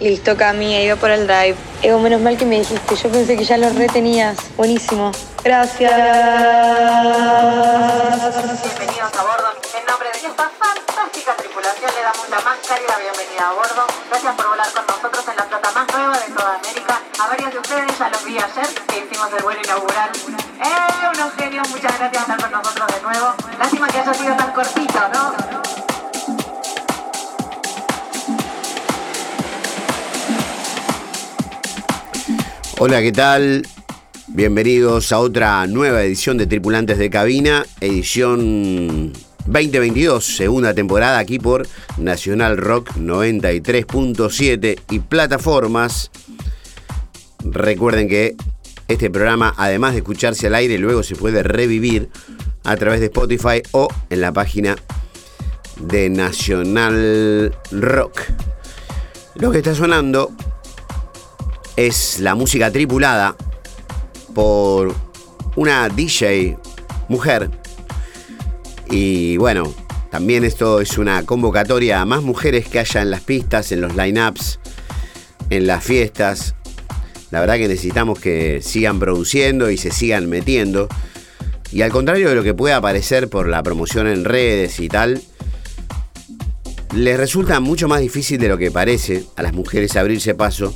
Listo, Cami, he ido por el drive. Ego, menos mal que me dijiste. Yo pensé que ya lo retenías. Buenísimo. Gracias. Bienvenidos a bordo. En nombre de esta fantástica tripulación le damos la más cálida bienvenida a bordo. Gracias por volar con nosotros en la flota más nueva de toda América. A varios de ustedes ya los vi ayer que hicimos el vuelo inaugural. ¡Eh, unos genios! Muchas gracias por estar con nosotros de nuevo. Lástima que haya sido tan cortito, ¿no? Hola, ¿qué tal? Bienvenidos a otra nueva edición de Tripulantes de Cabina, edición 2022, segunda temporada aquí por Nacional Rock 93.7 y plataformas. Recuerden que este programa, además de escucharse al aire, luego se puede revivir a través de Spotify o en la página de Nacional Rock. Lo que está sonando es la música tripulada por una DJ mujer. Y bueno, también esto es una convocatoria a más mujeres que haya en las pistas, en los line-ups, en las fiestas. La verdad que necesitamos que sigan produciendo y se sigan metiendo. Y al contrario de lo que pueda parecer por la promoción en redes y tal, les resulta mucho más difícil de lo que parece a las mujeres abrirse paso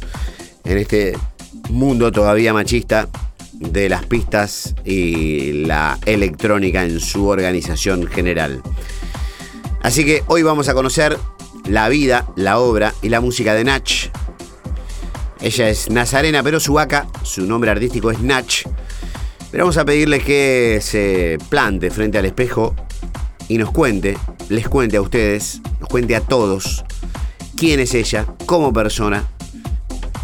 en este mundo todavía machista de las pistas y la electrónica en su organización general. Así que hoy vamos a conocer la vida, la obra y la música de Nach. Ella es Nazarena pero su nombre artístico es Nach. Pero vamos a pedirle que se plante frente al espejo y nos cuente, les cuente a ustedes, nos cuente a todos quién es ella como persona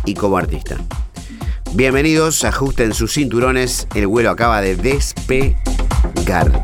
y como artista. Bienvenidos, ajusten sus cinturones, el vuelo acaba de despegar.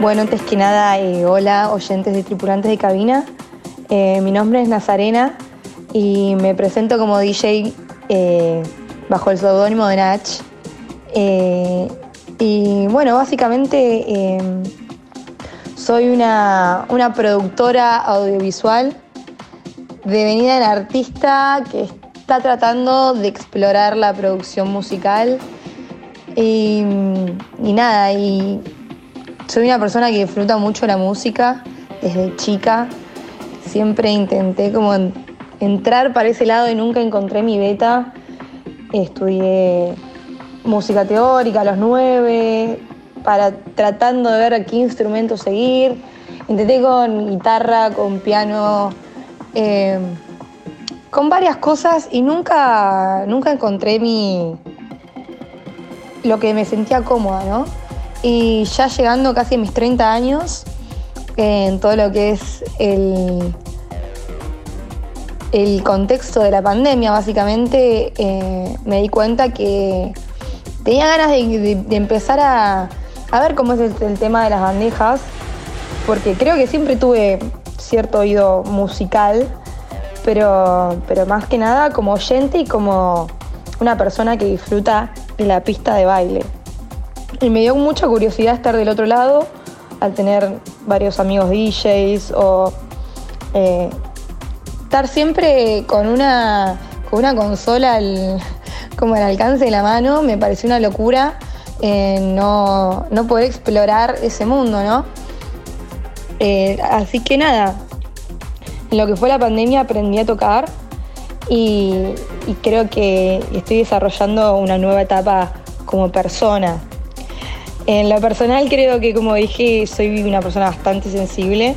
Bueno, antes que nada, eh, hola oyentes de tripulantes de cabina. Eh, mi nombre es Nazarena y me presento como DJ eh, bajo el seudónimo de Nach. y bueno, básicamente soy una, una, productora audiovisual devenida en artista que está tratando de explorar la producción musical. Y, y nada, y soy una persona que disfruta mucho la música desde chica. Siempre intenté como entrar para ese lado y nunca encontré mi beta. Estudié música teórica a los nueve, para tratando de ver qué instrumento seguir. Intenté con guitarra, con piano, eh, con varias cosas y nunca, nunca encontré mi lo que me sentía cómoda, ¿no? Y ya llegando casi a mis 30 años, en todo lo que es el, el contexto de la pandemia, básicamente, eh, me di cuenta que tenía ganas de, empezar a, ver cómo es el, tema de las bandejas, porque creo que siempre tuve cierto oído musical, pero, pero más que nada como oyente y como una persona que disfruta de la pista de baile. Y me dio mucha curiosidad estar del otro lado, al tener varios amigos DJs o eh, estar siempre con una, con una consola como al alcance de la mano me pareció una locura eh, no, poder explorar ese mundo, ¿no? Eh, así que nada, en lo que fue la pandemia aprendí a tocar y creo que estoy desarrollando una nueva etapa como persona. En lo personal creo que, como dije, soy una persona bastante sensible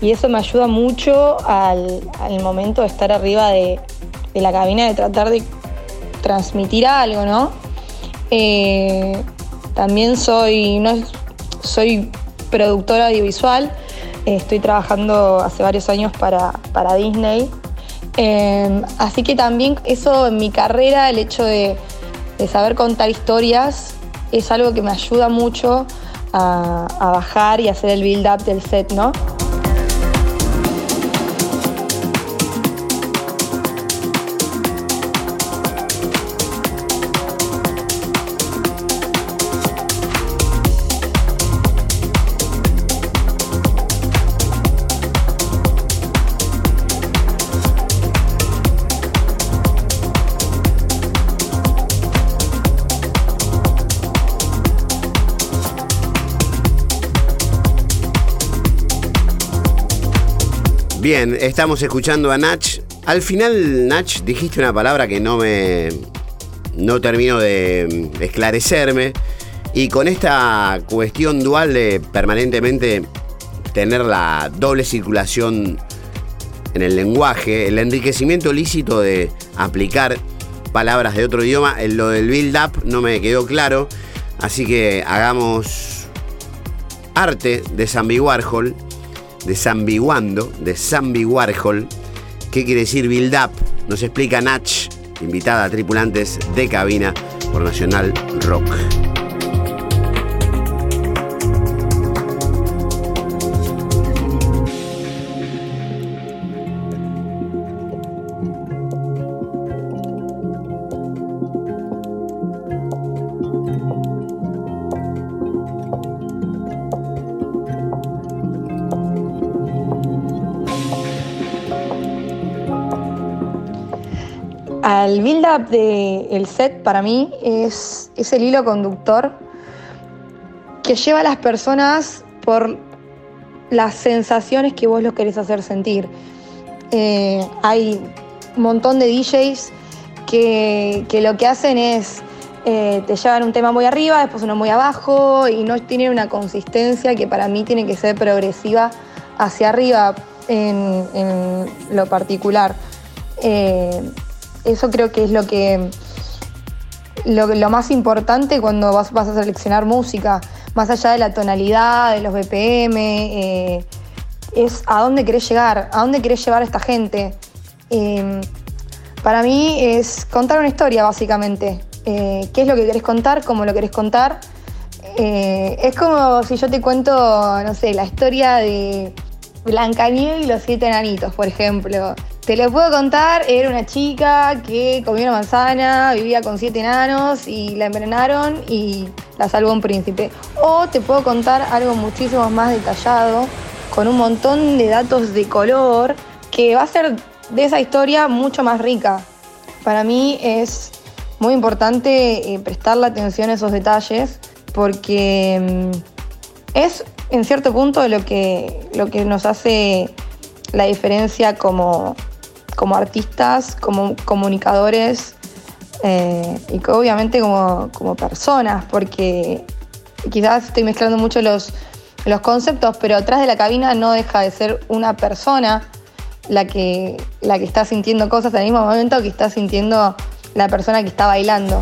y eso me ayuda mucho al, momento de estar arriba de, la cabina, de tratar de transmitir algo, ¿no? Eh, también soy, no, soy productora audiovisual, estoy trabajando hace varios años para, Disney, eh, así que también eso en mi carrera, el hecho de, saber contar historias, es algo que me ayuda mucho a, a bajar y hacer el build-up del set, ¿no? Bien, estamos escuchando a Nach. Al final, Nach, dijiste una palabra que no me. no termino de esclarecerme. Y con esta cuestión dual de permanentemente tener la doble circulación en el lenguaje, el enriquecimiento lícito de aplicar palabras de otro idioma, en lo del build-up no me quedó claro. Así que hagamos arte de Zambi Warhol de Zambiguando, de Zambi Warhol. ¿Qué quiere decir build up? Nos explica Nach, invitada a tripulantes de cabina por Nacional Rock. Build-up del set para mí es, el hilo conductor que lleva a las personas por las sensaciones que vos los querés hacer sentir. Eh, hay un montón de DJs que, lo que hacen es eh, te llevan un tema muy arriba, después uno muy abajo y no tienen una consistencia que para mí tiene que ser progresiva hacia arriba en, lo particular. Eh, eso creo que es lo que lo, más importante cuando vas, a seleccionar música, más allá de la tonalidad, de los BPM, eh, es a dónde querés llegar, a dónde querés llevar a esta gente. Em, para mí es contar una historia, básicamente. Eh, ¿Qué es lo que querés contar? ¿Cómo lo querés contar? Eh, es como si yo te cuento, no sé, la historia de Blancanieves y los siete enanitos, por ejemplo. Te lo puedo contar, era una chica que comió una manzana, vivía con siete enanos y la envenenaron y la salvó un príncipe. O te puedo contar algo muchísimo más detallado, con un montón de datos de color, que va a ser de esa historia mucho más rica. Para mí es muy importante eh, prestarle atención a esos detalles porque mm, es en cierto punto lo que, lo que nos hace la diferencia como, como artistas, como comunicadores eh, y obviamente como, personas, porque quizás estoy mezclando mucho los, los conceptos, pero atrás de la cabina no deja de ser una persona la que, la que está sintiendo cosas al mismo momento que está sintiendo la persona que está bailando.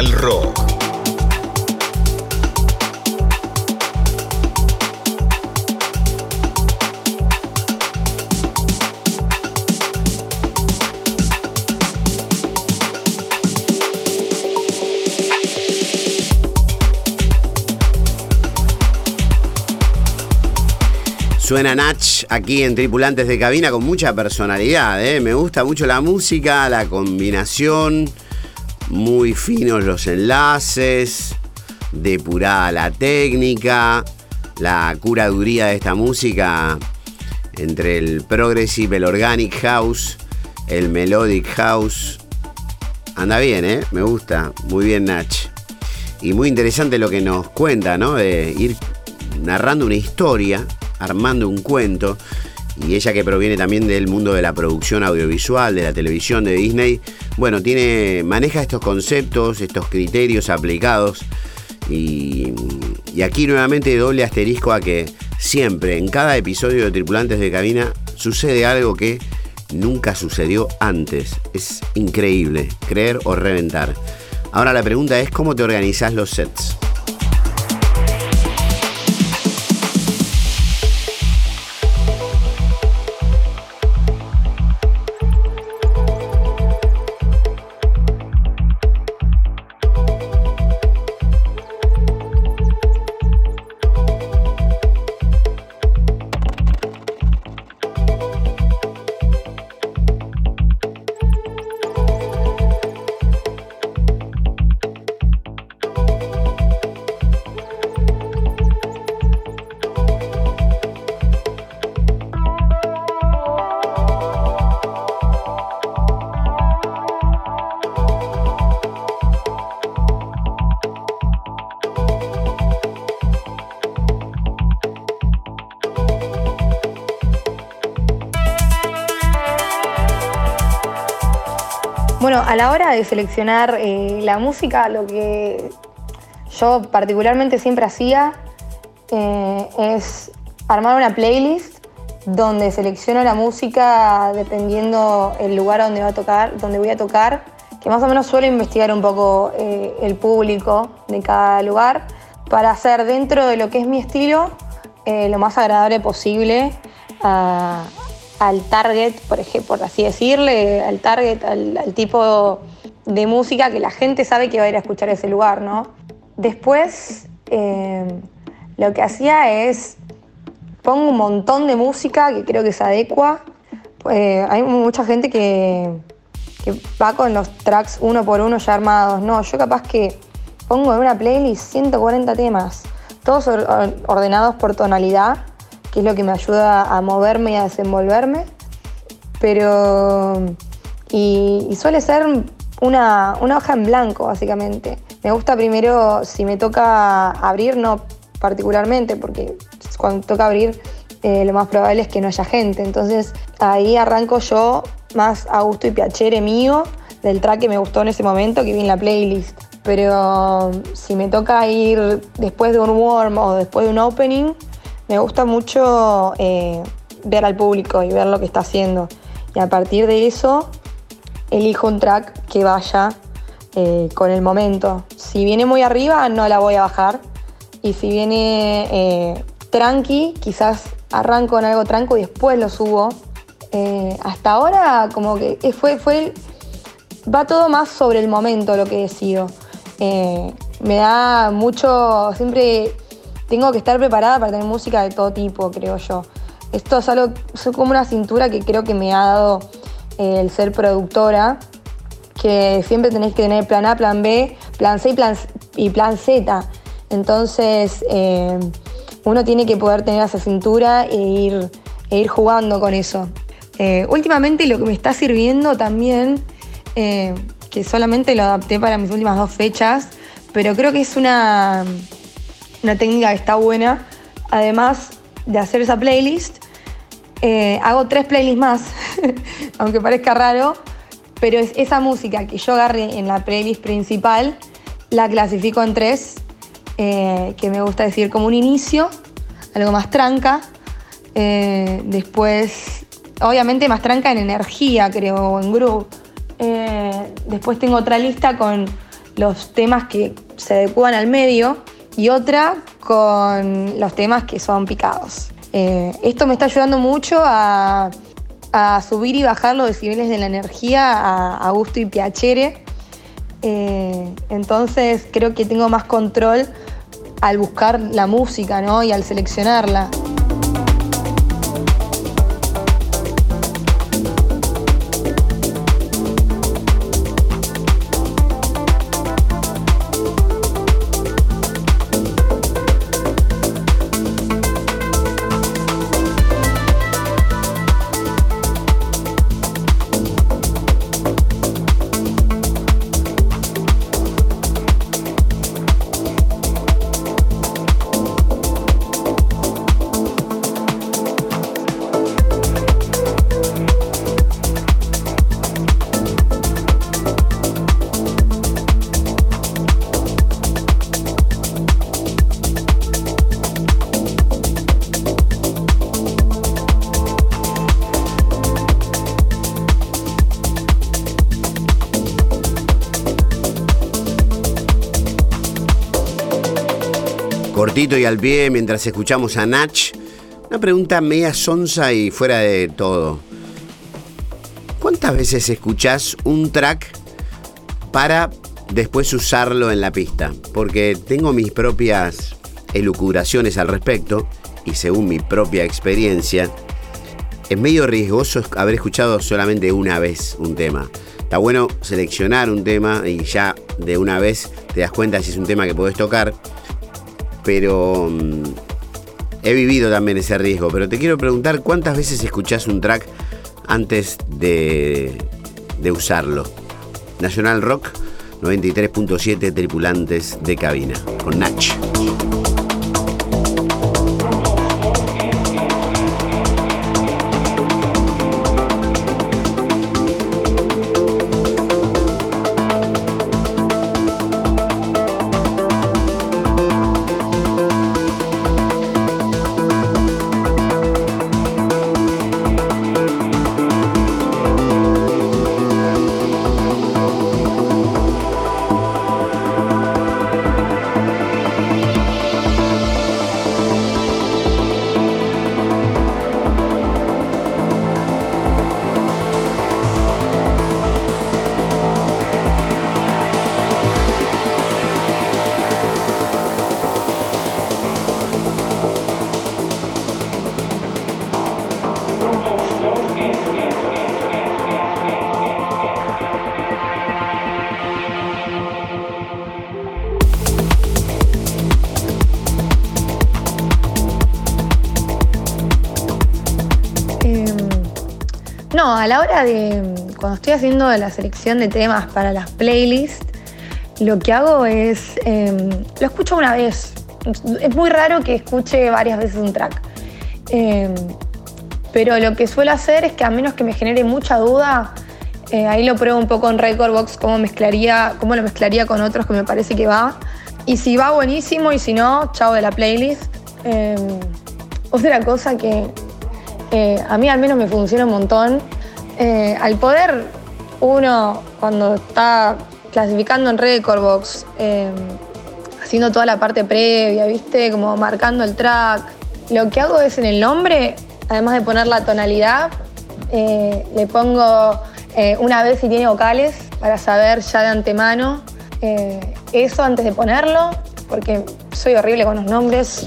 Rock. Suena Nach aquí en Tripulantes de Cabina con mucha personalidad. ¿eh? Me gusta mucho la música, la combinación, muy finos los enlaces, depurada la técnica, la curaduría de esta música entre el progressive, el organic house, el melodic house. Anda bien, ¿eh? Me gusta. Muy bien, Nach. Y muy interesante lo que nos cuenta, ¿no? De ir narrando una historia armando un cuento. Y ella que proviene también del mundo de la producción audiovisual, de la televisión de Disney, bueno, tiene, maneja estos conceptos, estos criterios aplicados. Y, y aquí nuevamente doble asterisco a que siempre, en cada episodio de Tripulantes de Cabina, sucede algo que nunca sucedió antes. Es increíble, creer o reventar. Ahora la pregunta es cómo te organizas los sets. Bueno, a la hora de seleccionar eh, la música, lo que yo particularmente siempre hacía eh, es armar una playlist donde selecciono la música dependiendo el lugar donde va a tocar, donde voy a tocar, que más o menos suelo investigar un poco eh, el público de cada lugar para hacer dentro de lo que es mi estilo lo más agradable posible a, al target, por ejemplo, así decirle, al target, al, tipo de música que la gente sabe que va a ir a escuchar ese lugar, ¿no? Después, eh, lo que hacía es, pongo un montón de música que creo que se adecua. Eh, hay mucha gente que, que va con los tracks uno por uno ya armados. No, yo capaz que pongo en una playlist 140 temas, todos ordenados por tonalidad que es lo que me ayuda a moverme y a desenvolverme. Pero. Y, suele ser una, hoja en blanco, básicamente. Me gusta primero, si me toca abrir, no particularmente, porque cuando toca abrir, eh, lo más probable es que no haya gente. Entonces ahí arranco yo más a gusto y piacere mío del track que me gustó en ese momento, que vi en la playlist. Pero si me toca ir después de un warm o después de un opening, me gusta mucho eh, ver al público y ver lo que está haciendo. Y a partir de eso, elijo un track que vaya eh, con el momento. Si viene muy arriba, no la voy a bajar. Y si viene eh, tranqui, quizás arranco con algo tranco y después lo subo. hasta ahora, como que fue, fue. Va todo más sobre el momento lo que decido. me da mucho. Siempre tengo que estar preparada para tener música de todo tipo, creo yo. Esto es algo, es como una cintura que creo que me ha dado eh, el ser productora, que siempre tenéis que tener plan A, plan B, plan C y plan, y plan Z. Entonces, eh, uno tiene que poder tener esa cintura e ir, e ir jugando con eso. Eh, últimamente lo que me está sirviendo también, que solamente lo adapté para mis últimas dos fechas, pero creo que es una, una técnica que está buena. Además de hacer esa playlist, eh, hago tres playlists más, aunque parezca raro, pero es esa música que yo agarré en la playlist principal, la clasifico en tres, eh, que me gusta decir como un inicio, algo más tranca, eh, después, obviamente más tranca en energía, creo, en groove. después tengo otra lista con los temas que se adecuan al medio y otra con los temas que son picados. Eh, esto me está ayudando mucho a, subir y bajar los decibeles de la energía a, gusto y piacere. Eh, entonces creo que tengo más control al buscar la música ¿no? y al seleccionarla. Y al pie mientras escuchamos a Nach. Una pregunta media sonsa y fuera de todo. ¿Cuántas veces escuchás un track para después usarlo en la pista? Porque tengo mis propias elucubraciones al respecto y según mi propia experiencia, es medio riesgoso haber escuchado solamente una vez un tema. Está bueno seleccionar un tema y ya de una vez te das cuenta si es un tema que podés tocar pero mm, he vivido también ese riesgo. Pero te quiero preguntar, ¿cuántas veces escuchás un track antes de, de usarlo? Nacional Rock 93.7 tripulantes de cabina, con Nach. De, cuando estoy haciendo la selección de temas para las playlists, lo que hago es, em, lo escucho una vez. Es muy raro que escuche varias veces un track. Em, pero lo que suelo hacer es que a menos que me genere mucha duda, eh, ahí lo pruebo un poco en Recordbox, cómo, mezclaría, cómo lo mezclaría con otros que me parece que va. Y si va buenísimo y si no, chao de la playlist. Em, otra cosa que eh, a mí al menos me funciona un montón eh, al poder uno, cuando está clasificando en Recordbox, eh, haciendo toda la parte previa, ¿viste? Como marcando el track, lo que hago es en el nombre, además de poner la tonalidad, eh, le pongo una vez si tiene vocales para saber ya de antemano eso antes de ponerlo, porque soy horrible con los nombres,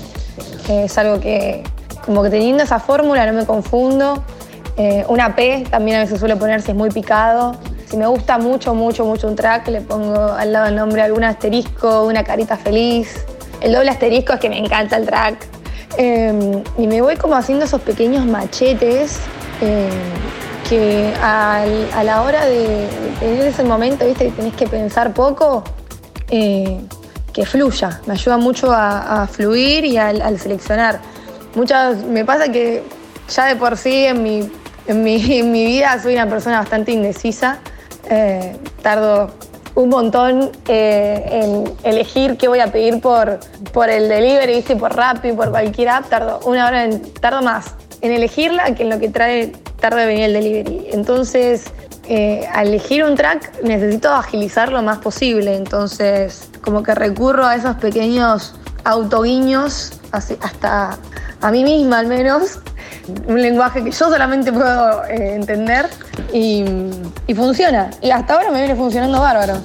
es algo que como que teniendo esa fórmula no me confundo. Eh, una P también a veces suele poner si es muy picado. Si me gusta mucho, mucho, mucho un track, le pongo al lado del nombre algún asterisco, una carita feliz. El doble asterisco es que me encanta el track. Em, y me voy como haciendo esos pequeños machetes em, que a la hora de, tener ese momento, viste, que tenés que pensar poco, eh, que fluya. Me ayuda mucho a, fluir y al, seleccionar. Muchas, me pasa que ya de por sí en mi en mi, vida soy una persona bastante indecisa. Eh, tardo un montón eh, en elegir qué voy a pedir por, por el delivery, ¿viste? por Rappi, por cualquier app. Tardo una hora, en, tardo más en elegirla que en lo que trae tarde de venir el delivery. Entonces, eh, al elegir un track necesito agilizar lo más posible, entonces como que recurro a esos pequeños autoguiños, hasta a mí misma al menos, un lenguaje que yo solamente puedo eh, entender y, y funciona. Y hasta ahora me viene funcionando bárbaro.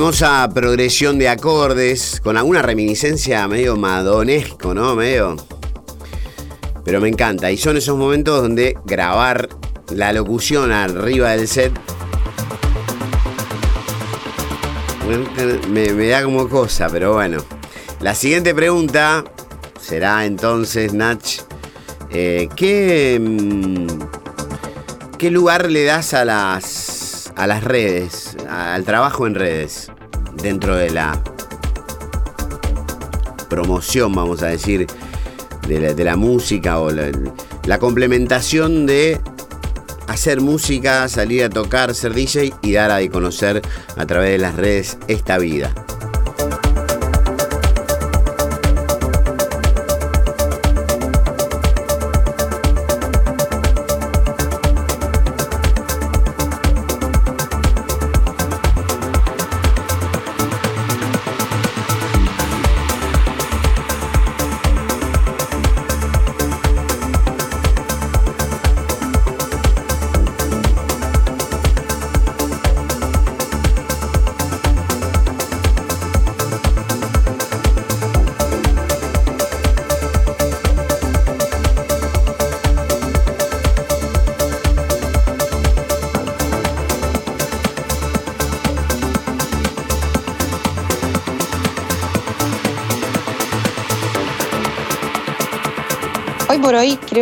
Hermosa progresión de acordes, con alguna reminiscencia medio madonesco, ¿no? Medio pero me encanta. Y son esos momentos donde grabar la locución arriba del set me, da como cosa, pero bueno. La siguiente pregunta será entonces, Nach, eh, ¿qué, mm, ¿qué lugar le das a las, a las redes, al trabajo en redes, dentro de la promoción, vamos a decir, de la, música o la, la, complementación de hacer música, salir a tocar, ser DJ y dar a conocer a través de las redes esta vida.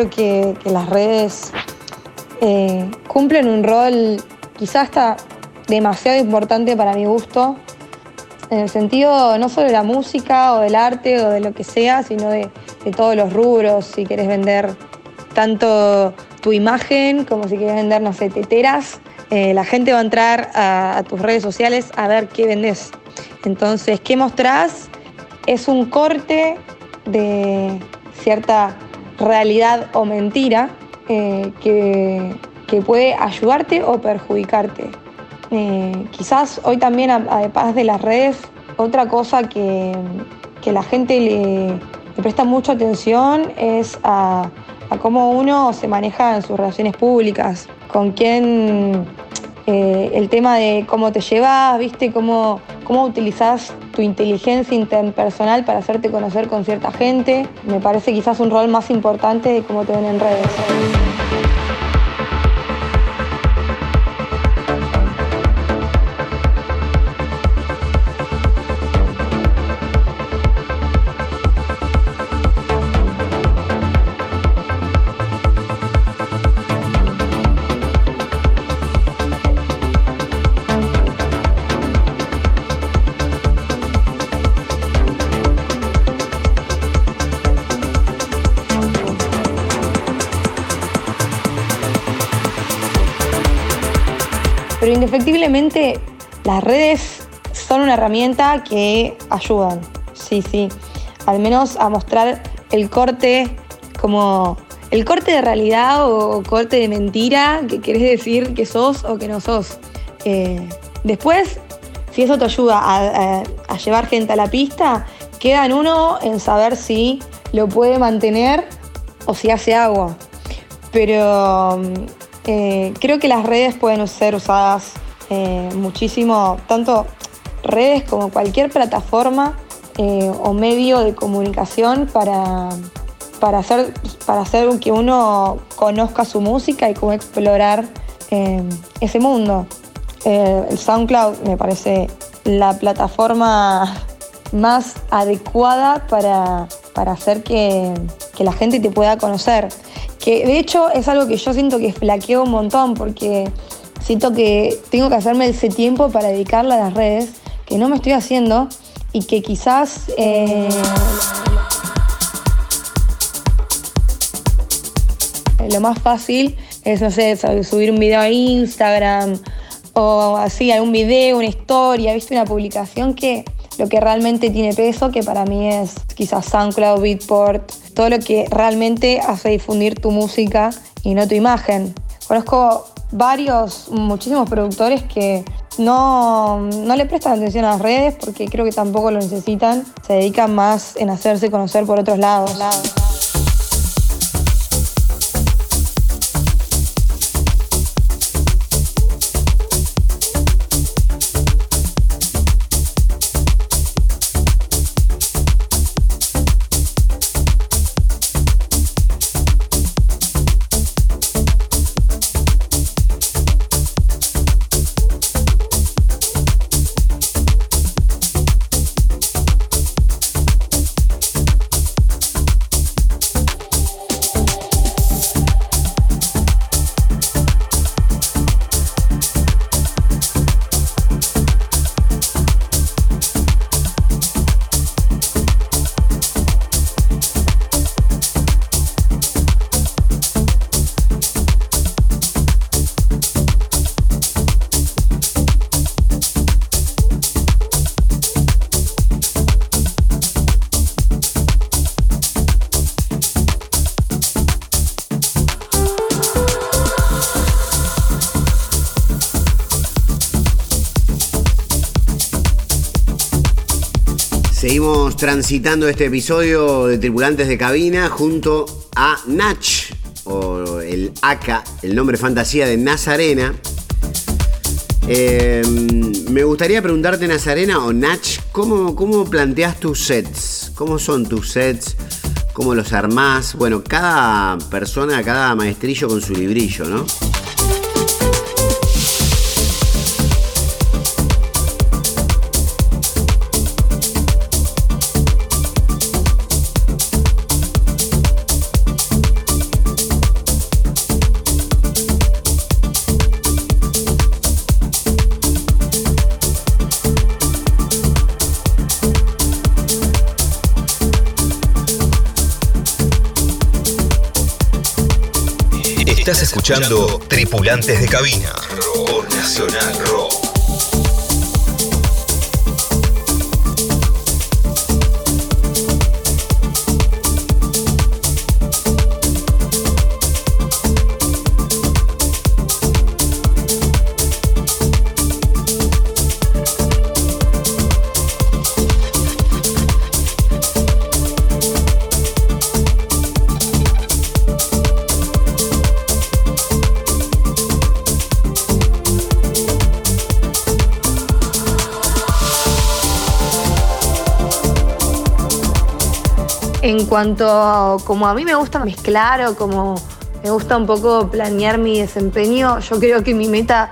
Que, las redes eh, cumplen un rol quizás hasta demasiado importante para mi gusto, en el sentido no solo de la música o del arte o de lo que sea, sino de, todos los rubros, si quieres vender tanto tu imagen como si quieres vender, no sé, teteras, eh, la gente va a entrar a, a tus redes sociales a ver qué vendes. Entonces, ¿qué mostrás? Es un corte de cierta realidad o mentira eh, que, puede ayudarte o perjudicarte. Eh, quizás hoy también, además de las redes, otra cosa que, la gente le, presta mucha atención es a, cómo uno se maneja en sus relaciones públicas, con quién eh, el tema de cómo te llevas, viste, cómo, cómo utilizás tu inteligencia interpersonal para hacerte conocer con cierta gente. Me parece quizás un rol más importante de cómo te ven en redes. Indefectiblemente las redes son una herramienta que ayudan, sí, sí, al menos a mostrar el corte como el corte de realidad o corte de mentira que querés decir que sos o que no sos. Eh, después, si eso te ayuda a, llevar gente a la pista, queda uno en saber si lo puede mantener o si hace agua. Pero Eh, creo que las redes pueden ser usadas eh, muchísimo, tanto redes como cualquier plataforma eh, o medio de comunicación para, para, hacer, para hacer que uno conozca su música y cómo explorar ese mundo. el SoundCloud me parece la plataforma más adecuada para, hacer que, que la gente te pueda conocer. Que de hecho es algo que yo siento que flaqueo un montón porque siento que tengo que hacerme ese tiempo para dedicarle a las redes, que no me estoy haciendo y que quizás... Eh, lo más fácil es, no sé, subir un video a Instagram o así, algún video, una historia, viste, una publicación que lo que realmente tiene peso, que para mí es quizás SoundCloud, Beatport, todo lo que realmente hace difundir tu música y no tu imagen. Conozco varios, muchísimos productores que no, no, le prestan atención a las redes porque creo que tampoco lo necesitan, se dedican más en hacerse conocer por otros lados. Seguimos transitando este episodio de Tripulantes de Cabina junto a Nach, o el AK, el nombre fantasía de Nazarena. Em, me gustaría preguntarte, Nazarena o Nach, ¿cómo, ¿cómo planteas tus sets? ¿Cómo son tus sets? ¿Cómo los armás? Bueno, cada persona, cada maestrillo con su librillo, ¿no? Tripulantes de Cabina. En cuanto a como a mí me gusta mezclar o como me gusta un poco planear mi desempeño, yo creo que mi meta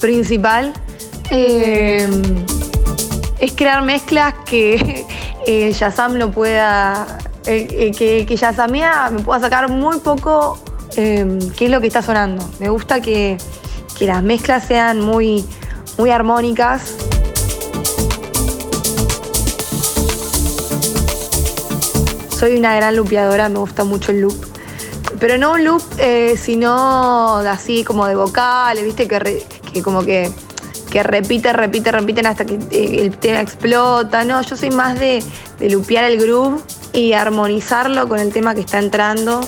principal eh, es crear mezclas que eh, no pueda, eh, eh, que, que Yazamea me pueda sacar muy poco qué es lo que está sonando. Me gusta que, que las mezclas sean muy, muy armónicas soy una gran lupeadora, me gusta mucho el loop. Pero no un loop, eh, sino así como de vocales, viste, que, como que, que repite, repite, repiten hasta que eh, el tema explota. No, yo soy más de, de lupear el groove y armonizarlo con el tema que está entrando.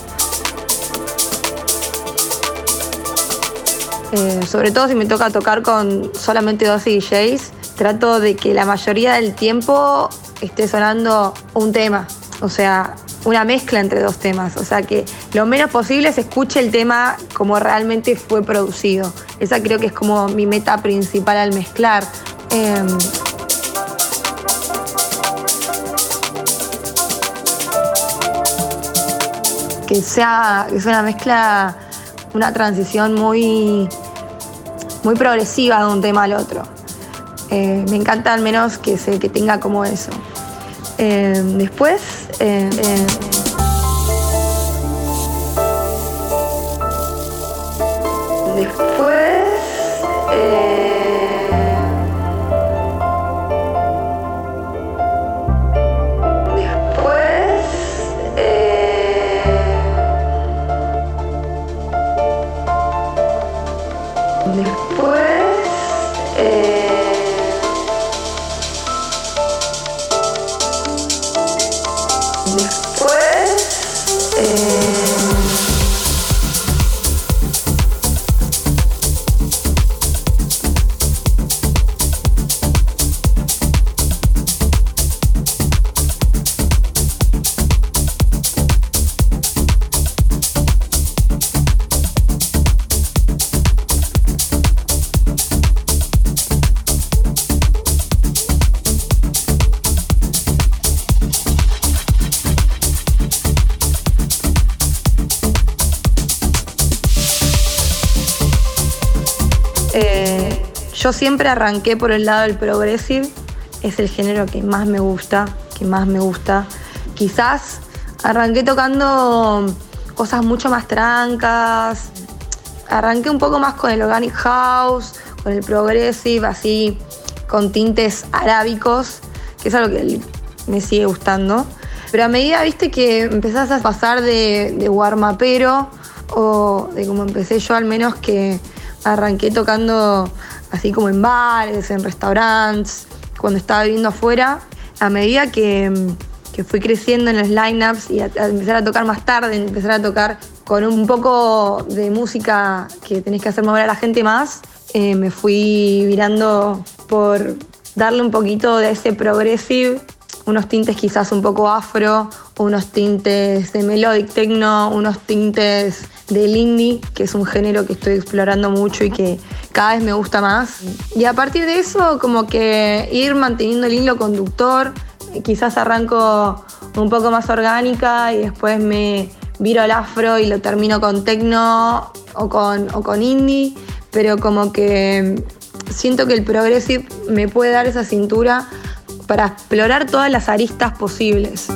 Eh, sobre todo si me toca tocar con solamente dos DJs, trato de que la mayoría del tiempo esté sonando un tema. O sea, una mezcla entre dos temas, o sea que lo menos posible se escuche el tema como realmente fue producido. Esa creo que es como mi meta principal al mezclar. Em, que sea, sea una mezcla, una transición muy, muy progresiva de un tema al otro. Eh, me encanta al menos que, se, que tenga como eso. Eh, después, eh, después, después, siempre arranqué por el lado del progressive, es el género que más me gusta, que más me gusta. Quizás arranqué tocando cosas mucho más trancas, arranqué un poco más con el organic house, con el progressive, así con tintes arábicos, que es algo que me sigue gustando. Pero a medida, viste, que empezás a pasar de, de warmapero, o de como empecé yo al menos, que arranqué tocando así como en bares, en restaurantes, cuando estaba viviendo afuera, a medida que, que fui creciendo en los lineups y a, empezar a tocar más tarde, empezar a tocar con un poco de música que tenés que hacer mover a la gente más, eh, me fui virando por darle un poquito de ese progressive, unos tintes quizás un poco afro, unos tintes de melodic techno, unos tintes del indie, que es un género que estoy explorando mucho y que cada vez me gusta más. Y a partir de eso, como que ir manteniendo el hilo conductor, quizás arranco un poco más orgánica y después me viro al afro y lo termino con techno o con, o con indie, pero como que siento que el progressive me puede dar esa cintura para explorar todas las aristas posibles.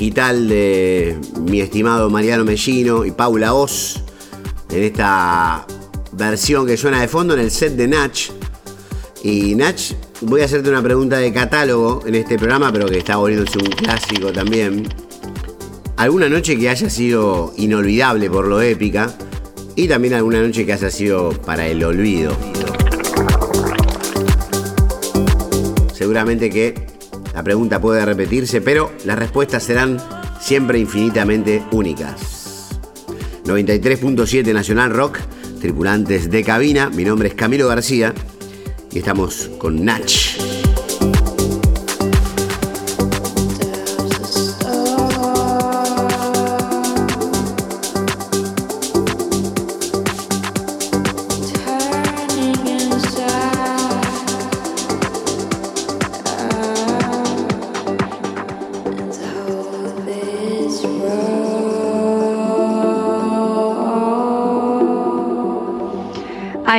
Digital de mi estimado Mariano Mellino y Paula Oz en esta versión que suena de fondo en el set de Natch. Y Natch, voy a hacerte una pregunta de catálogo en este programa, pero que está volviéndose un clásico también. ¿Alguna noche que haya sido inolvidable por lo épica? Y también alguna noche que haya sido para el olvido. Seguramente que pregunta puede repetirse, pero las respuestas serán siempre infinitamente únicas. 93.7 Nacional Rock, tripulantes de cabina. Mi nombre es Camilo García y estamos con Nach.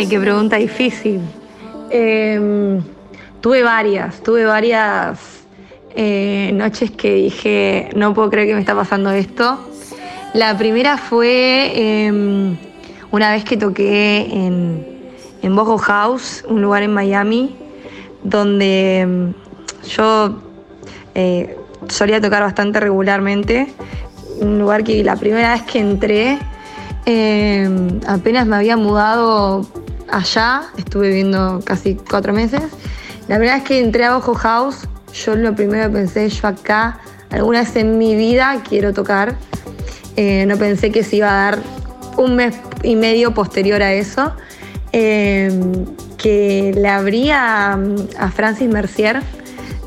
Qué pregunta difícil. Em, tuve varias, tuve varias eh, noches que dije, no puedo creer que me está pasando esto. La primera fue em, una vez que toqué en, en Boho House, un lugar en Miami, donde em, yo eh, solía tocar bastante regularmente. Un lugar que la primera vez que entré, apenas me había mudado allá, estuve viviendo casi cuatro meses. La primera vez que entré a Boho House, yo lo primero que pensé, yo acá, alguna vez en mi vida quiero tocar. Eh, no pensé que se iba a dar un mes y medio posterior a eso. Em, que le abría a Francis Mercier.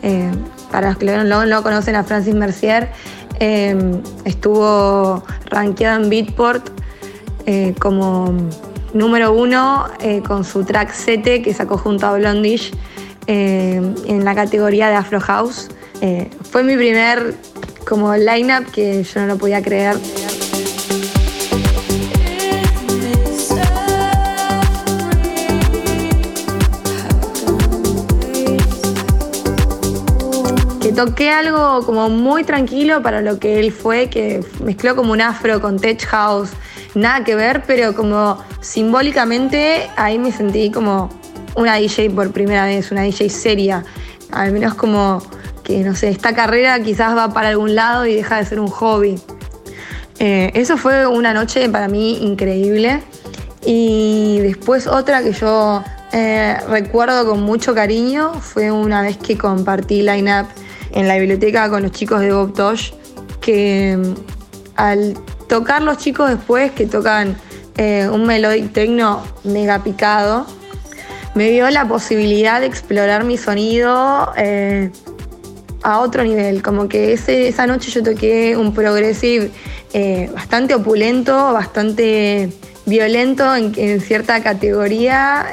Eh, para los que no lo conocen, a Francis Mercier em, estuvo rankeado en Beatport eh, como número uno con su track Sete que sacó junto a Blondish eh, en la categoría de Afro House. Eh, fue mi primer como line-up que yo no lo podía creer. Que toqué algo como muy tranquilo para lo que él fue, que mezcló como un afro con tech house, nada que ver, pero como simbólicamente ahí me sentí como una DJ por primera vez, una DJ seria, al menos como que, no sé, esta carrera quizás va para algún lado y deja de ser un hobby. Eh, eso fue una noche para mí increíble. Y después otra que yo eh, recuerdo con mucho cariño fue una vez que compartí line-up en la biblioteca con los chicos de Bob Tosh, que mm, al tocar los chicos después que tocan eh, un melodic techno mega picado, me dio la posibilidad de explorar mi sonido eh, a otro nivel. Como que esa noche yo toqué un progressive eh, bastante opulento, bastante violento en, cierta categoría,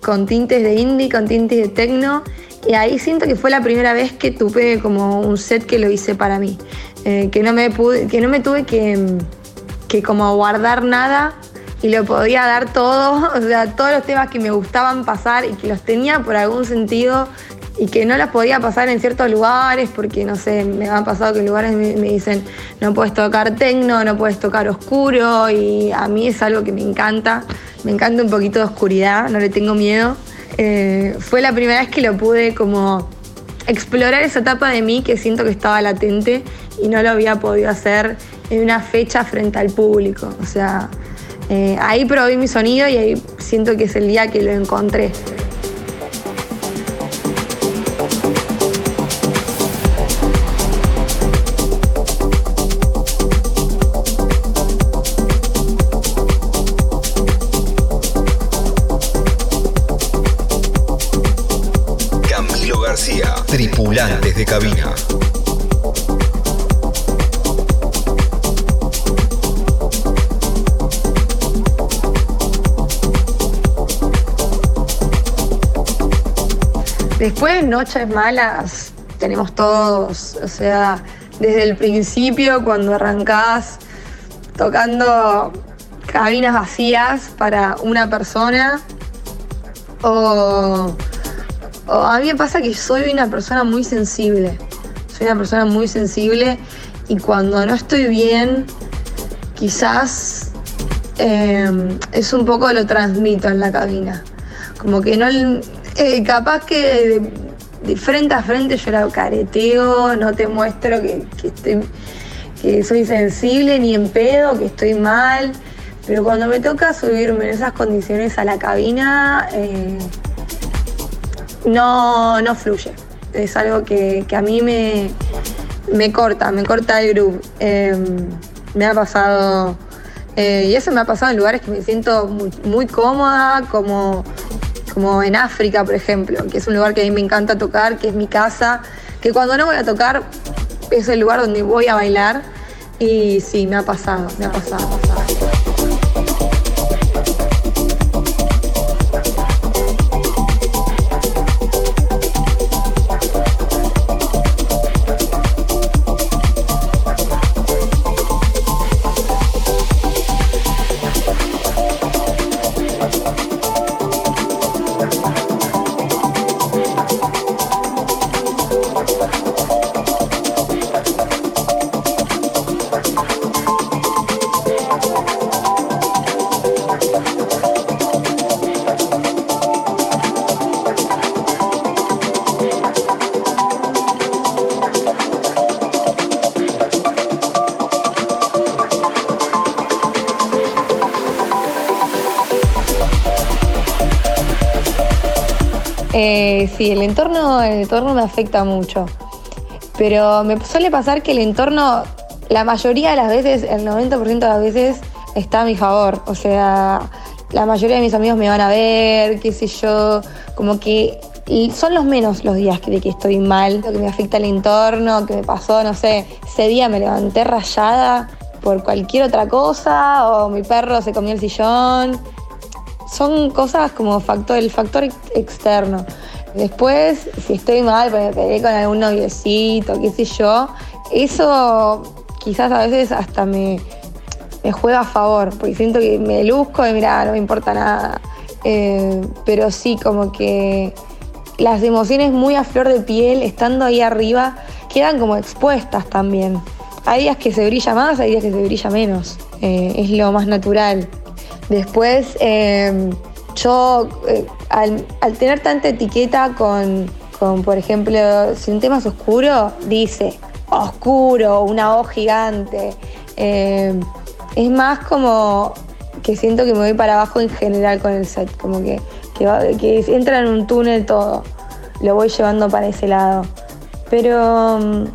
con tintes de indie, con tintes de techno. Y ahí siento que fue la primera vez que tuve como un set que lo hice para mí. Que, no me pude, que no me tuve que, que como guardar nada y lo podía dar todo, o sea, todos los temas que me gustaban pasar y que los tenía por algún sentido y que no los podía pasar en ciertos lugares porque, no sé, me han pasado que en lugares me, dicen no puedes tocar tecno, no puedes tocar oscuro y a mí es algo que me encanta, me encanta un poquito de oscuridad, no le tengo miedo. Eh, fue la primera vez que lo pude como explorar esa etapa de mí que siento que estaba latente y no lo había podido hacer en una fecha frente al público, o sea... Eh, ahí probé mi sonido y ahí siento que es el día que lo encontré. Después, noches malas, tenemos todos, o sea, desde el principio, cuando arrancás tocando cabinas vacías para una persona, o, a mí me pasa que soy una persona muy sensible, soy una persona muy sensible y cuando no estoy bien, quizás eh, es un poco lo transmito en la cabina. Como que no, eh, capaz que de, frente a frente yo la careteo, no te muestro que, que soy sensible ni en pedo, que estoy mal. Pero cuando me toca subirme en esas condiciones a la cabina, eh, no, no fluye. Es algo que, a mí me, me, corta, me corta el groove. Em, me ha pasado, eh, y eso me ha pasado en lugares que me siento muy cómoda, como como en África, por ejemplo, que es un lugar que a mí me encanta tocar, que es mi casa, que cuando no voy a tocar es el lugar donde voy a bailar. Y sí, me ha pasado, me ha pasado. Me ha pasado. Eh, sí, el entorno, el entorno me afecta mucho. Pero me suele pasar que el entorno, la mayoría de las veces, el 90% de las veces, está a mi favor. O sea, la mayoría de mis amigos me van a ver, qué sé yo, como que son los menos los días que, que estoy mal, que me afecta el entorno, que me pasó, no sé, ese día me levanté rayada por cualquier otra cosa o mi perro se comió el sillón. Son cosas como factor, el factor externo. Después, si estoy mal, pues me peleé con algún noviecito, qué sé yo, eso quizás a veces hasta me, me juega a favor, porque siento que me luzco y mira, no me importa nada. Eh, pero sí, como que las emociones muy a flor de piel, estando ahí arriba, quedan como expuestas también. Hay días que se brilla más, hay días que se brilla menos. Eh, es lo más natural. Después, em, yo, eh, al, tener tanta etiqueta con, con, por ejemplo, si un tema es oscuro, dice oscuro, una voz gigante. Em, es más como que siento que me voy para abajo en general con el set, como que, que, entra en un túnel todo. Lo voy llevando para ese lado. Pero em,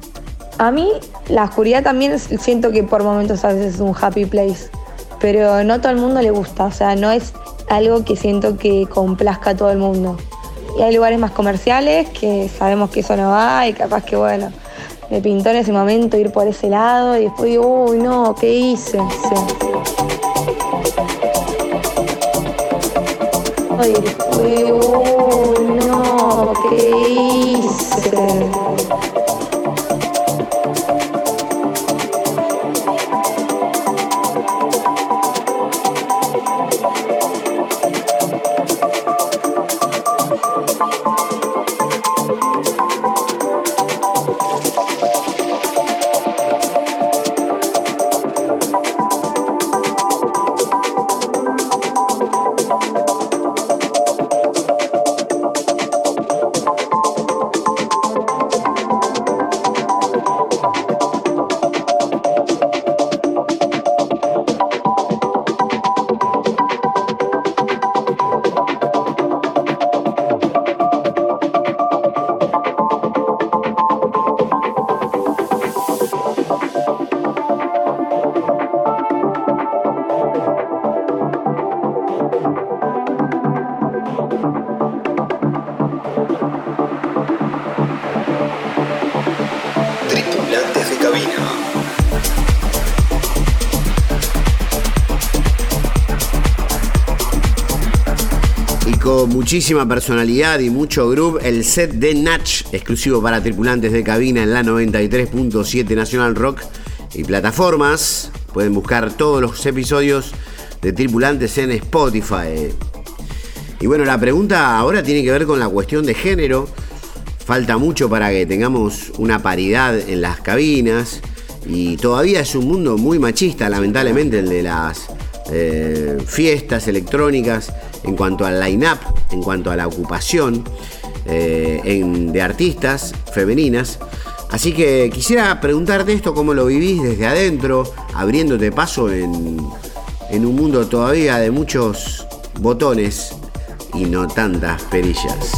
a mí la oscuridad también siento que por momentos a veces es un happy place, pero no todo el mundo le gusta, o sea, no es algo que siento que complazca a todo el mundo. Y hay lugares más comerciales que sabemos que eso no va y capaz que bueno, me pintó en ese momento ir por ese lado y después digo, uy no, ¿qué hice? Y después uy no, ¿qué hice? Muchísima personalidad y mucho groove, el set de Natch, exclusivo para tripulantes de cabina en la 93.7 Nacional Rock y plataformas. Pueden buscar todos los episodios de tripulantes en Spotify. Y bueno, la pregunta ahora tiene que ver con la cuestión de género. Falta mucho para que tengamos una paridad en las cabinas. Y todavía es un mundo muy machista, lamentablemente, el de las eh, fiestas electrónicas en cuanto al line-up, en cuanto a la ocupación eh, de artistas femeninas. Así que quisiera preguntarte esto, cómo lo vivís desde adentro, abriéndote paso en, en un mundo todavía de muchos botones y no tantas perillas.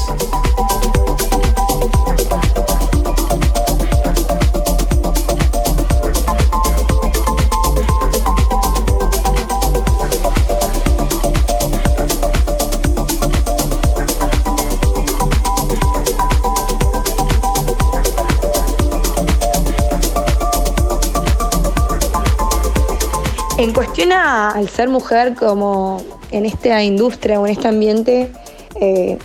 Al ser mujer como en esta industria o en este ambiente, eh,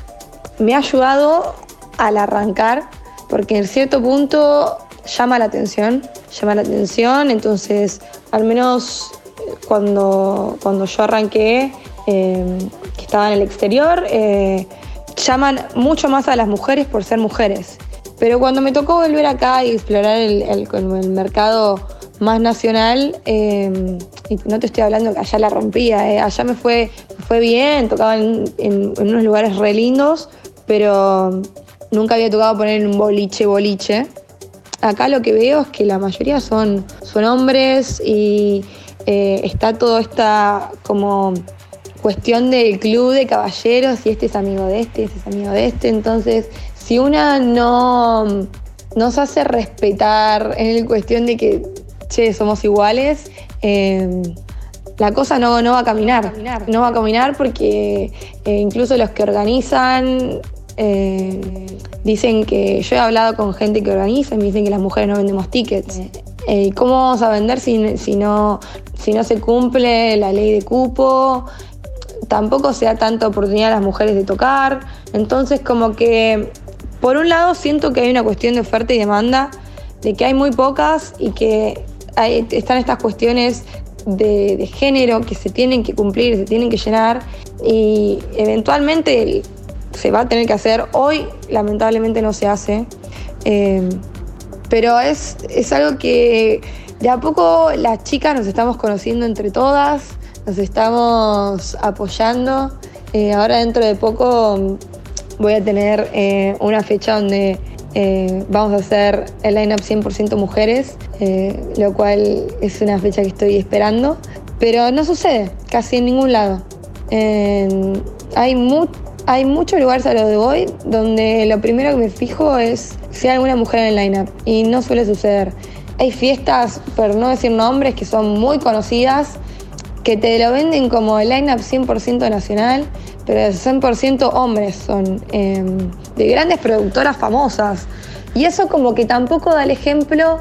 me ha ayudado al arrancar, porque en cierto punto llama la atención, llama la atención, entonces al menos eh, cuando, cuando yo arranqué, eh, que estaba en el exterior, llaman mucho más a las mujeres por ser mujeres. Pero cuando me tocó volver acá y explorar el, el mercado más nacional, eh, y no te estoy hablando que allá la rompía, eh, allá me fue, fue bien, tocaba en, unos lugares re lindos, pero nunca había tocado poner un boliche boliche. Acá lo que veo es que la mayoría son, son hombres y eh, está todo esta como cuestión del club de caballeros y este es amigo de este, este es amigo de este. Entonces, si una no nos hace respetar en el cuestión de que, che, somos iguales, eh, la cosa no, no va a caminar. No va a caminar porque eh, incluso los que organizan eh, dicen que yo he hablado con gente que organiza y me dicen que las mujeres no vendemos tickets. Eh, ¿Cómo vamos a vender si, si, no, si no se cumple la ley de cupo? Tampoco se da tanta oportunidad a las mujeres de tocar. Entonces como que, por un lado, siento que hay una cuestión de oferta y demanda, de que hay muy pocas y que están estas cuestiones de, género que se tienen que cumplir, se tienen que llenar y eventualmente se va a tener que hacer. Hoy lamentablemente no se hace, eh, pero es, es algo que de a poco las chicas nos estamos conociendo entre todas, nos estamos apoyando. Eh, ahora dentro de poco voy a tener eh, una fecha donde eh, vamos a hacer el line-up 100% mujeres, eh, lo cual es una fecha que estoy esperando, pero no sucede casi en ningún lado. hay, hay muchos lugares a los de hoy donde lo primero que me fijo es si hay alguna mujer en el line-up y no suele suceder. Hay fiestas, por no decir nombres, que son muy conocidas, que te lo venden como el line-up 100% nacional pero el 100% hombres son em, de grandes productoras famosas. Y eso como que tampoco da el ejemplo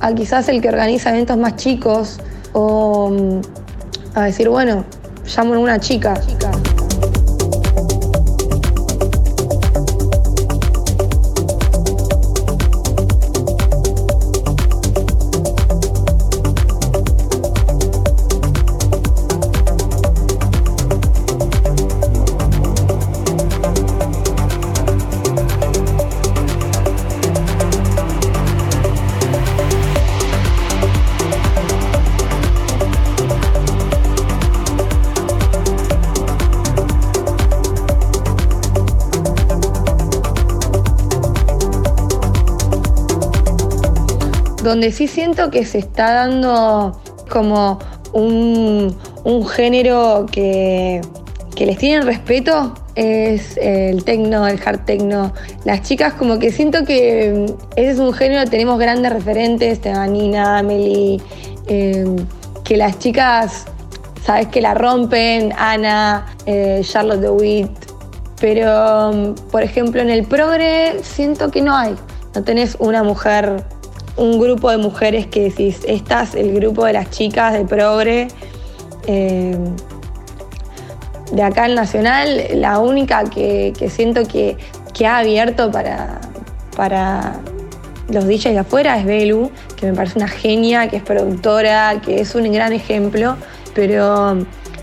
a quizás el que organiza eventos más chicos o mm, a decir, bueno, llamo a una chica. chica. Donde sí siento que se está dando como un, género que, les tienen respeto es el tecno, el hard techno. Las chicas como que siento que ese es un género, tenemos grandes referentes, Tebanina, Amelie, em, que las chicas, sabes que la rompen, Ana, eh, Charlotte DeWitt, pero por ejemplo en el progre siento que no hay, no tenés una mujer un grupo de mujeres que decís, estas, el grupo de las chicas de Progre, eh, de acá en Nacional, la única que, siento que, ha abierto para, para los DJs de afuera es Belu, que me parece una genia, que es productora, que es un gran ejemplo, pero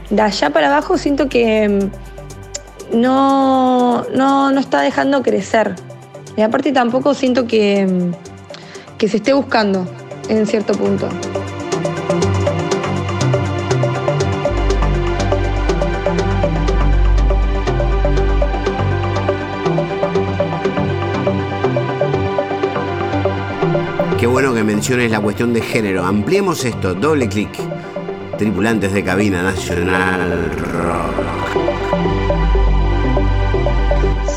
de allá para abajo siento que mm, no, no, no está dejando crecer. Y aparte tampoco siento que mm, que se esté buscando en cierto punto. Qué bueno que menciones la cuestión de género. Ampliemos esto, doble clic. Tripulantes de cabina nacional rock.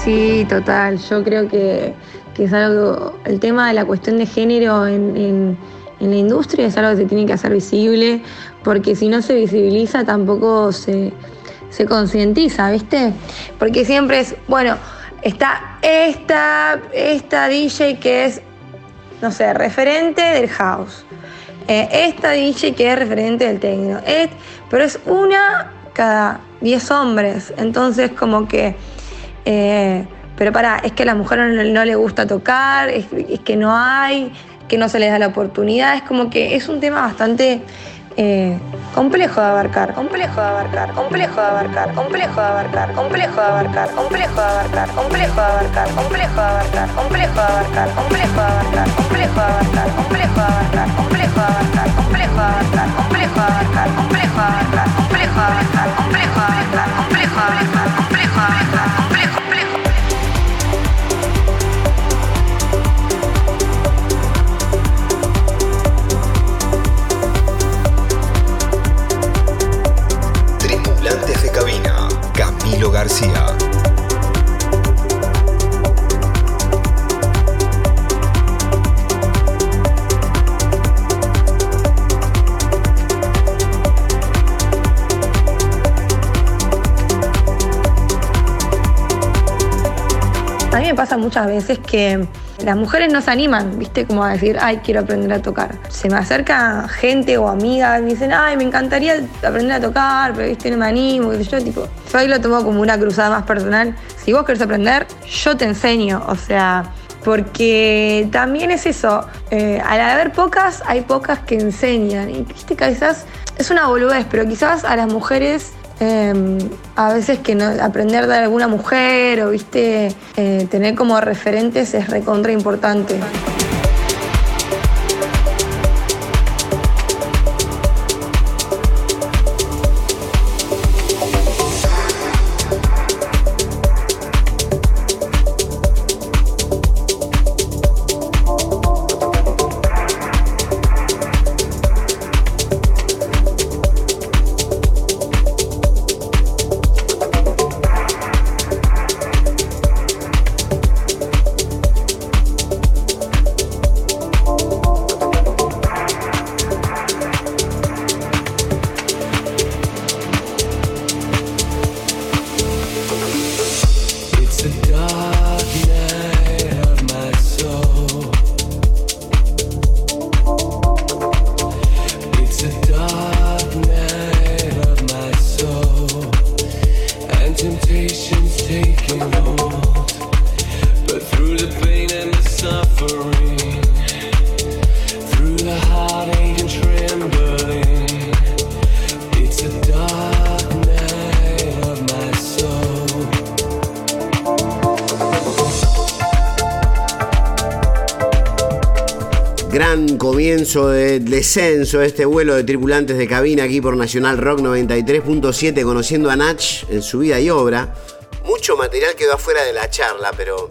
Sí, total. Yo creo que es algo, el tema de la cuestión de género en, la industria es algo que se tiene que hacer visible, porque si no se visibiliza tampoco se, concientiza, ¿viste? Porque siempre es, bueno, está esta, esta DJ que es, no sé, referente del house, eh, esta DJ que es referente del techno, pero es una cada 10 hombres, entonces como que... Eh, pero para, es que a la mujer no, le gusta tocar, es, que no hay, que no se les da la oportunidad, es como que es un tema bastante eh, complejo de abarcar, complejo de abarcar, complejo de abarcar, complejo de abarcar, complejo de abarcar, complejo de abarcar, complejo de abarcar, complejo de abarcar, complejo de abarcar, complejo de abarcar, complejo de abarcar, complejo de abarcar, complejo de abarcar, complejo de abarcar, complejo de abarcar, complejo de abarcar, complejo de abarcar, complejo de abarcar, complejo de García. A mí me pasa muchas veces que las mujeres no se animan, ¿viste? Como a decir, ay, quiero aprender a tocar. Se me acerca gente o amigas y me dicen, ay, me encantaría aprender a tocar, pero, ¿viste? No me animo. Yo, tipo, yo ahí lo tomo como una cruzada más personal. Si vos querés aprender, yo te enseño. O sea, porque también es eso, eh, al haber pocas, hay pocas que enseñan. Y viste quizás es una boludez, pero quizás a las mujeres eh, a veces que no, aprender de alguna mujer o viste eh, tener como referentes es recontra importante. Descenso de este vuelo de tripulantes de cabina aquí por Nacional Rock 93.7 conociendo a Nach en su vida y obra. Mucho material quedó afuera de la charla, pero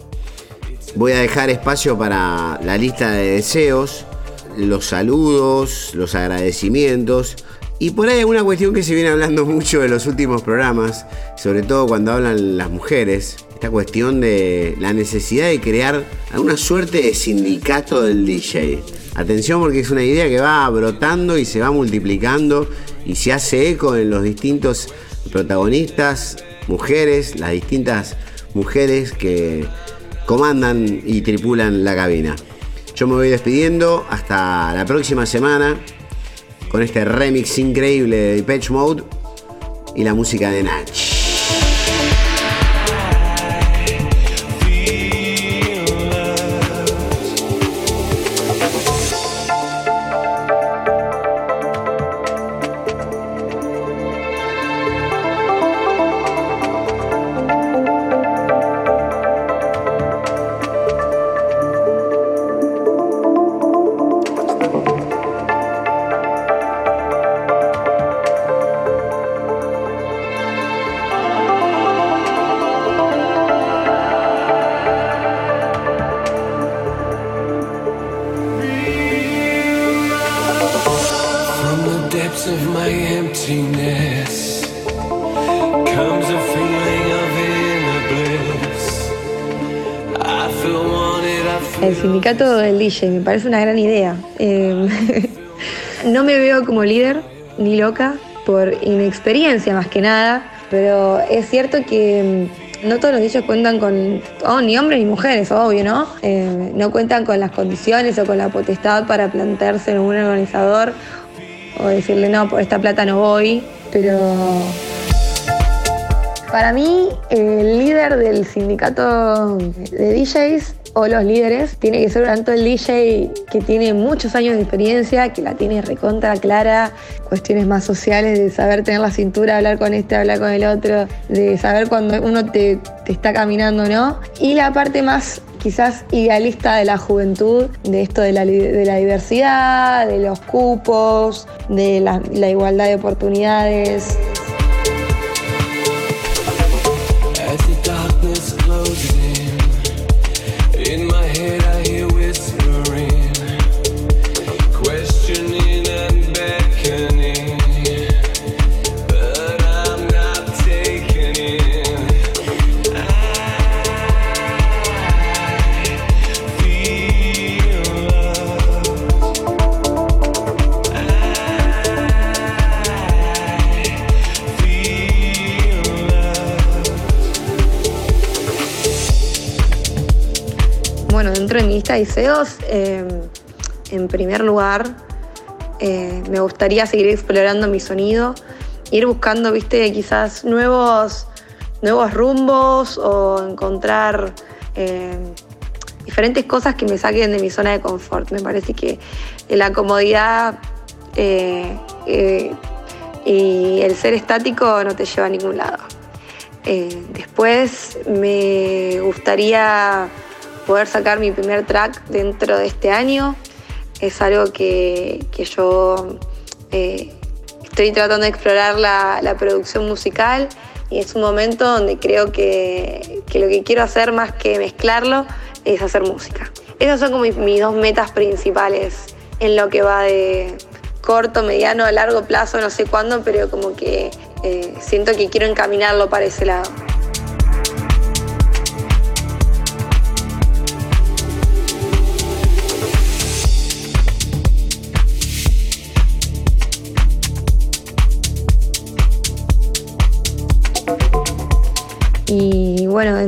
voy a dejar espacio para la lista de deseos, los saludos, los agradecimientos y por ahí una cuestión que se viene hablando mucho en los últimos programas, sobre todo cuando hablan las mujeres, esta cuestión de la necesidad de crear alguna suerte de sindicato del DJ. Atención porque es una idea que va brotando y se va multiplicando y se hace eco en los distintos protagonistas, mujeres, las distintas mujeres que comandan y tripulan la cabina. Yo me voy despidiendo hasta la próxima semana con este remix increíble de Depeche Mode y la música de Nach. Me parece una gran idea. Eh, no me veo como líder ni loca por inexperiencia más que nada, pero es cierto que mm, no todos los DJs cuentan con, oh, ni hombres ni mujeres, obvio, ¿no? Eh, no cuentan con las condiciones o con la potestad para plantearse en un organizador o decirle, no, por esta plata no voy, pero para mí, el líder del sindicato de DJs o los líderes tiene que ser tanto el DJ que tiene muchos años de experiencia, que la tiene recontra clara, cuestiones más sociales, de saber tener la cintura, hablar con este, hablar con el otro, de saber cuando uno te, te está caminando o no. Y la parte más quizás idealista de la juventud, de esto de la, de la diversidad, de los cupos, de la- la igualdad de oportunidades. De deseos, eh, en primer lugar, eh, me gustaría seguir explorando mi sonido, ir buscando, viste, quizás nuevos, nuevos rumbos o encontrar eh, diferentes cosas que me saquen de mi zona de confort. Me parece que la comodidad eh, eh, y el ser estático no te lleva a ningún lado. Después me gustaría poder sacar mi primer track dentro de este año. Es algo que, que yo eh, estoy tratando de explorar la, la producción musical y es un momento donde creo que, que lo que quiero hacer más que mezclarlo es hacer música. Esas son como mis, dos metas principales en lo que va de corto, mediano, a largo plazo, no sé cuándo, pero como que eh, siento que quiero encaminarlo para ese lado.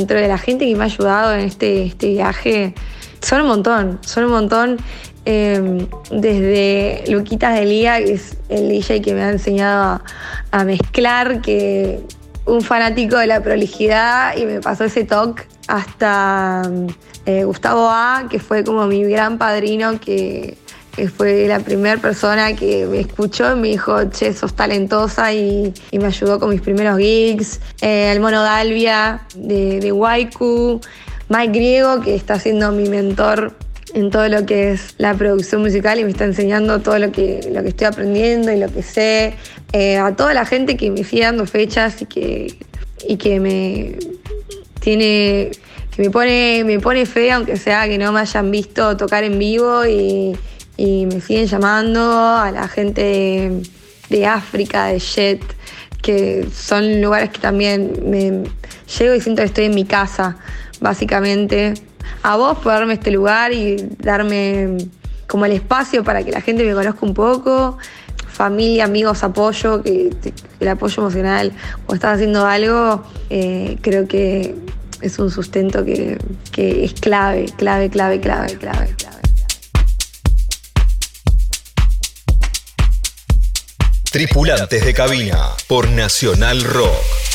Dentro de la gente que me ha ayudado en este, este viaje, son un montón, son un montón. eh, desde Luquitas de Lía, que es el DJ que me ha enseñado a, mezclar, que un fanático de la prolijidad y me pasó ese toque, hasta eh, Gustavo A, que fue como mi gran padrino, que fue la primera persona que me escuchó y me dijo, che, sos talentosa y, y me ayudó con mis primeros gigs. Eh, el Mono Dalvia de, de Waiku, Mike Griego, que está siendo mi mentor en todo lo que es la producción musical y me está enseñando todo lo que, lo que estoy aprendiendo y lo que sé. Eh, a toda la gente que me sigue dando fechas y que, y que me tiene que me pone, me pone fe, aunque sea que no me hayan visto tocar en vivo y, y me siguen llamando, a la gente de, África, de Jet, que son lugares que también me llego y siento que estoy en mi casa, básicamente. A vos por darme este lugar y darme como el espacio para que la gente me conozca un poco, familia, amigos, apoyo, que el apoyo emocional o estás haciendo algo, eh, creo que es un sustento que, que es clave, clave, clave, clave, clave, clave. Tripulantes de cabina por Nacional Rock.